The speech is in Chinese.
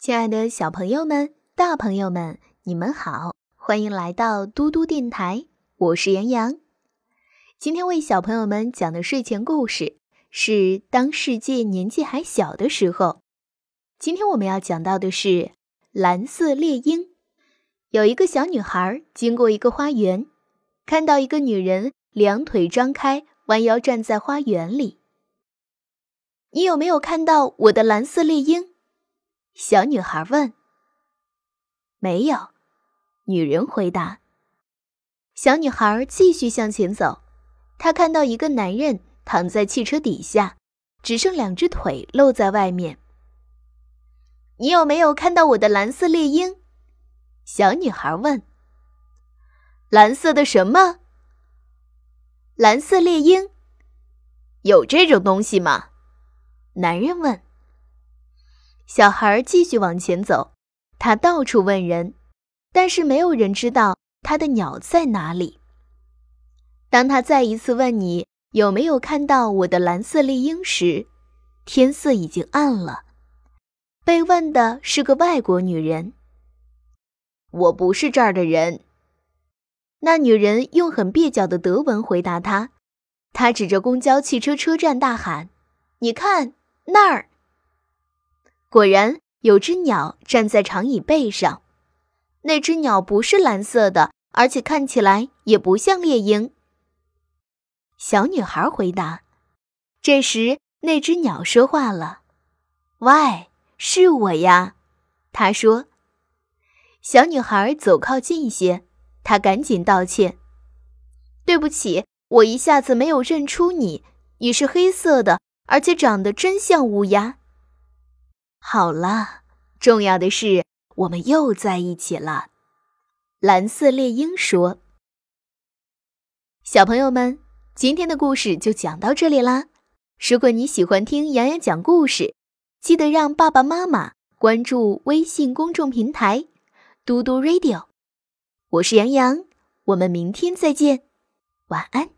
亲爱的小朋友们、大朋友们，你们好，欢迎来到嘟嘟电台，我是杨洋。今天为小朋友们讲的睡前故事是《当世界年纪还小的时候》。今天我们要讲到的是蓝色猎鹰。有一个小女孩经过一个花园，看到一个女人两腿张开，弯腰站在花园里。你有没有看到我的蓝色猎鹰？小女孩问。没有，女人回答。小女孩继续向前走，她看到一个男人躺在汽车底下，只剩两只腿露在外面。你有没有看到我的蓝色猎鹰？小女孩问。蓝色的什么？蓝色猎鹰。有这种东西吗？男人问。小孩继续往前走，他到处问人，但是没有人知道他的鸟在哪里。当他再一次问你有没有看到我的蓝色猎鹰时，天色已经暗了。被问的是个外国女人。我不是这儿的人。那女人用很蹩脚的德文回答他，她指着公交汽车车站大喊：“你看那儿！”果然有只鸟站在长椅背上，那只鸟不是蓝色的，而且看起来也不像猎鹰。小女孩回答。这时，那只鸟说话了：“喂，是我呀。”他说。小女孩走靠近一些，她赶紧道歉：“对不起，我一下子没有认出你，你是黑色的，而且长得真像乌鸦。”好了，重要的是我们又在一起了。”蓝色猎鹰说。“小朋友们，今天的故事就讲到这里啦。如果你喜欢听洋洋讲故事，记得让爸爸妈妈关注微信公众平台‘嘟嘟 Radio’。我是杨洋，我们明天再见，晚安。”